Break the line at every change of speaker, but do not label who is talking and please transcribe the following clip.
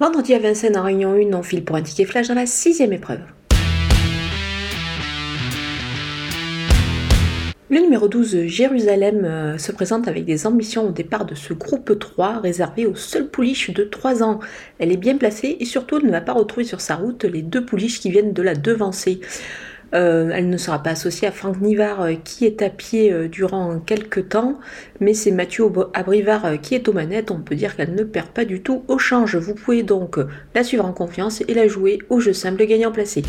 Vendredi à Vincennes en Réunion 1, on file pour un ticket flash dans la sixième épreuve. Le numéro 12, Jérusalem, euh, se présente avec des ambitions au départ de ce groupe 3 réservé aux seules pouliches de 3 ans. Elle est bien placée et surtout ne va pas retrouver sur sa route les deux pouliches qui viennent de la devancer. Euh, elle ne sera pas associée à Franck Nivard euh, qui est à pied durant quelques temps, mais c'est Mathieu Abrivard qui est aux manettes. On peut dire qu'elle ne perd pas du tout au change. Vous pouvez donc la suivre en confiance et la jouer au jeu simple gagnant placé.